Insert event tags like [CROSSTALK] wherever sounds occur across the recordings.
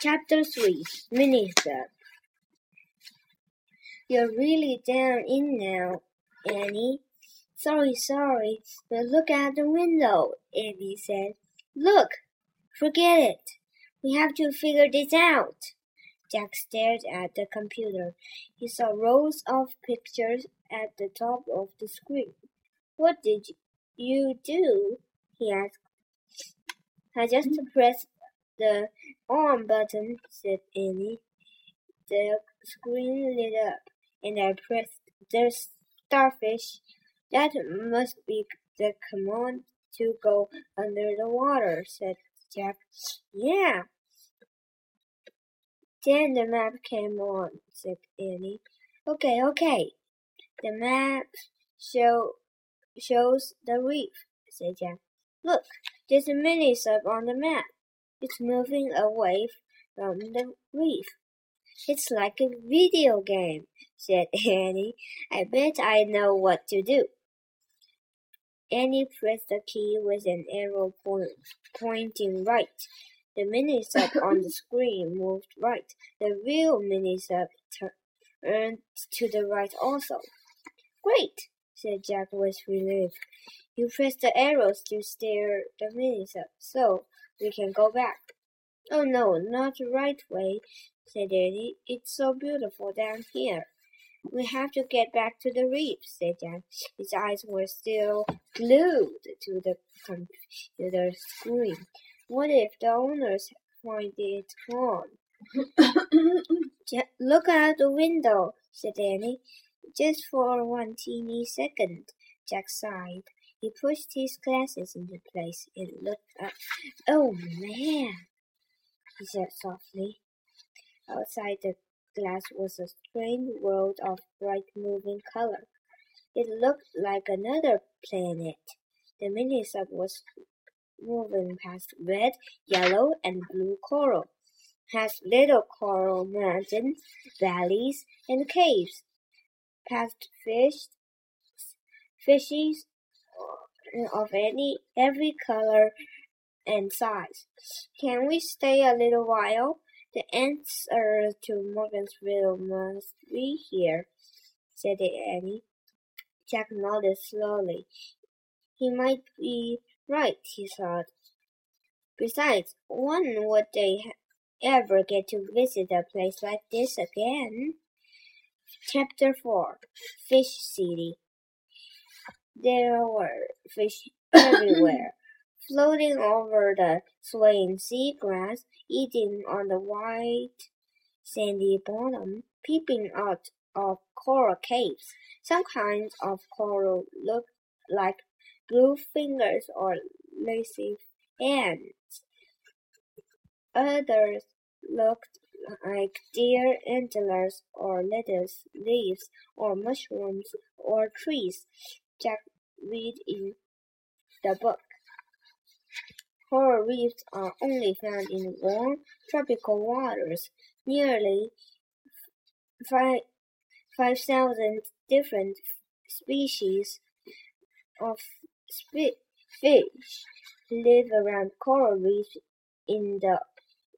Chapter 3 Mini-Sub You're really down in now, Annie. Sorry, sorry, but look out the window, Annie said. Look! Forget it. We have to figure this out. Jack stared at the computer. He saw rows of pictures at the top of the screen. What did you do? he asked. I just pressed the on button, said Annie. The screen lit up, and I pressed the starfish. That must be the command to go under the water, said Jack. Yeah. Then the map came on, said Annie. Okay, okay. The map show shows the reef, said Jack. Look, there's a mini sub on the map. It's moving away from the reef. It's like a video game, said [LAUGHS] Annie. I bet I know what to do. Annie pressed the key with an arrow point, pointing right. The mini-sub [LAUGHS] on the screen moved right. The real mini-sub turned to the right also. Great, said Jack with relief. You press the arrows to steer the mini-sub, so we can go back. Oh no, not the right way, said Annie. It's so beautiful down here. We have to get back to the reef, said Jack. His eyes were still glued to the computer screen. What if the owners find it gone? [COUGHS] Look out the window, said Annie. Just for one teeny second, Jack sighed. He pushed his glasses into place and looked up. Oh man, he said softly. Outside the glass was a strange world of bright moving color. It looked like another planet. The mini-sub was moving past red, yellow, and blue coral, past little coral mountains, valleys, and caves, past fish, fishes of any every color and size. Can we stay a little while? The answer to Morgan's riddle must be here, said Annie. Jack nodded slowly. He might be right, he thought. Besides, when would they ever get to visit a place like this again? Chapter 4 Fish City There were fish [COUGHS] everywhere, floating over the swaying sea grass, eating on the white sandy bottom, peeping out of coral caves. Some kinds of coral looked like blue fingers or lacy hands. Others looked like deer antlers or lettuce leaves or mushrooms or trees. Jack read in the book. Coral reefs are only found in warm tropical waters. Nearly 5,000 different species of fish live around coral reefs in the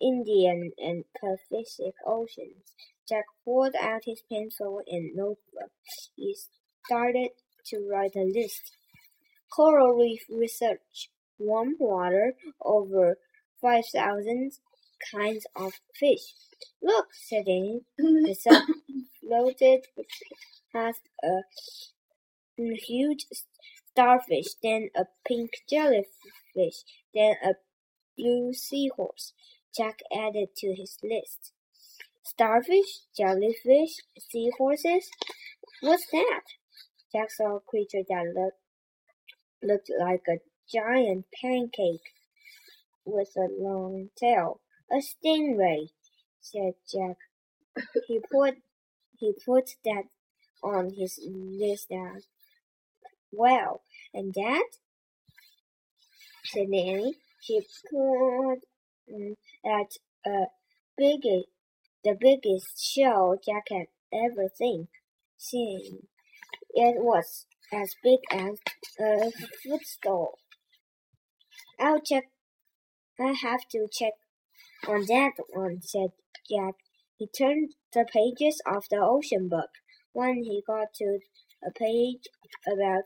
Indian and Pacific Oceans. Jack pulled out his pencil and notebook. He started to write a list. Coral reef research. Warm water, over 5,000 kinds of fish. Look, said Annie. The [LAUGHS] sun floated past a huge starfish, then a pink jellyfish, then a blue seahorse. Jack added to his list. Starfish, jellyfish, seahorses? What's that? Jack saw a creature that looked, looked like a giant pancake with a long tail. A stingray, said Jack. He put he put that on his list as well. And that? said Nanny. She put um, at a big, the biggest shell Jack had ever seen. Seen. It was as big as a food footstool. I'll check. I have to check on that one, said Jack. He turned the pages of the ocean book. When he got to a page about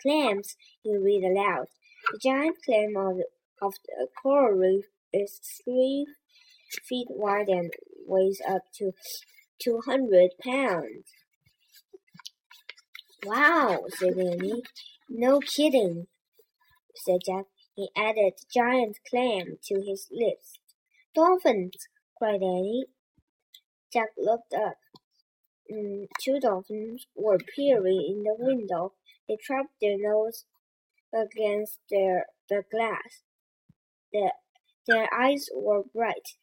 clams, he read aloud. The giant clam of, of the coral reef is three feet wide and weighs up to 200 pounds. Wow, said Annie. No kidding, said Jack. He added giant clam to his list. Dolphins, cried Annie. Jack looked up. Mm, two dolphins were peering in the window. They trapped their nose against their the glass. The, their eyes were bright.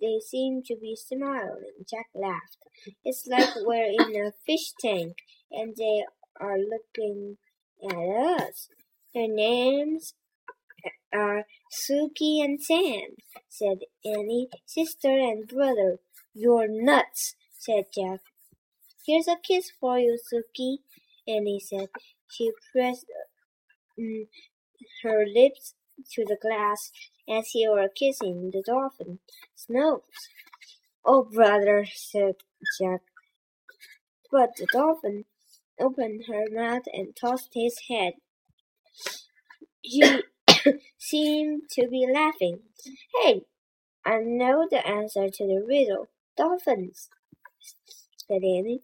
They seemed to be smiling. Jack laughed. It's like we're in a fish tank and they are looking at us. Their names are Suki and Sam, said Annie. Sister and brother. You're nuts, said Jack. Here's a kiss for you, Suki, Annie said. She pressed um, her lips to the glass as he were kissing the dolphin. Snopes. Oh, brother, said Jack. But the dolphin opened her mouth and tossed his head. She [COUGHS] seemed to be laughing. Hey, I know the answer to the riddle. Dolphins, said Annie.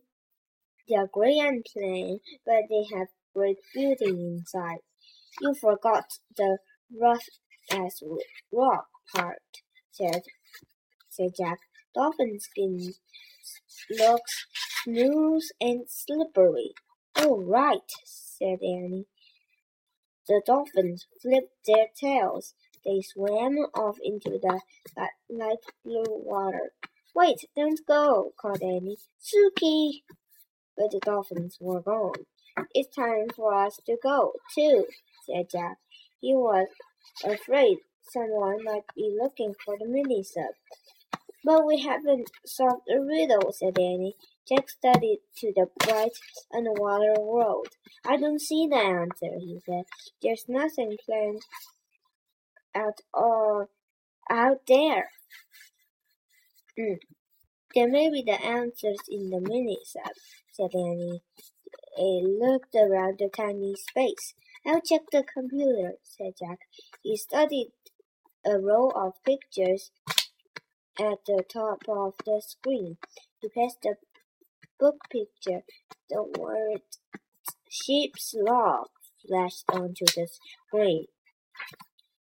They are gray and plain, but they have great beauty inside. You forgot the rough as rock part, said, said Jack. Dolphin skin looks smooth and slippery. All right, said Annie. The dolphins flipped their tails. They swam off into the light blue water. Wait, don't go, called Annie. Suki! But the dolphins were gone. It's time for us to go, too, said Jack. He was afraid someone might be looking for the mini sub. But we haven't solved the riddle, said Annie. Jack studied to the bright underwater world. I don't see the answer, he said. There's nothing planned out or out there. Mm. There may be the answers in the mini sub, said Annie. He looked around the tiny space. I'll check the computer, said Jack. He studied a row of pictures at the top of the screen. He passed the book picture. The word sheep's log flashed onto the screen.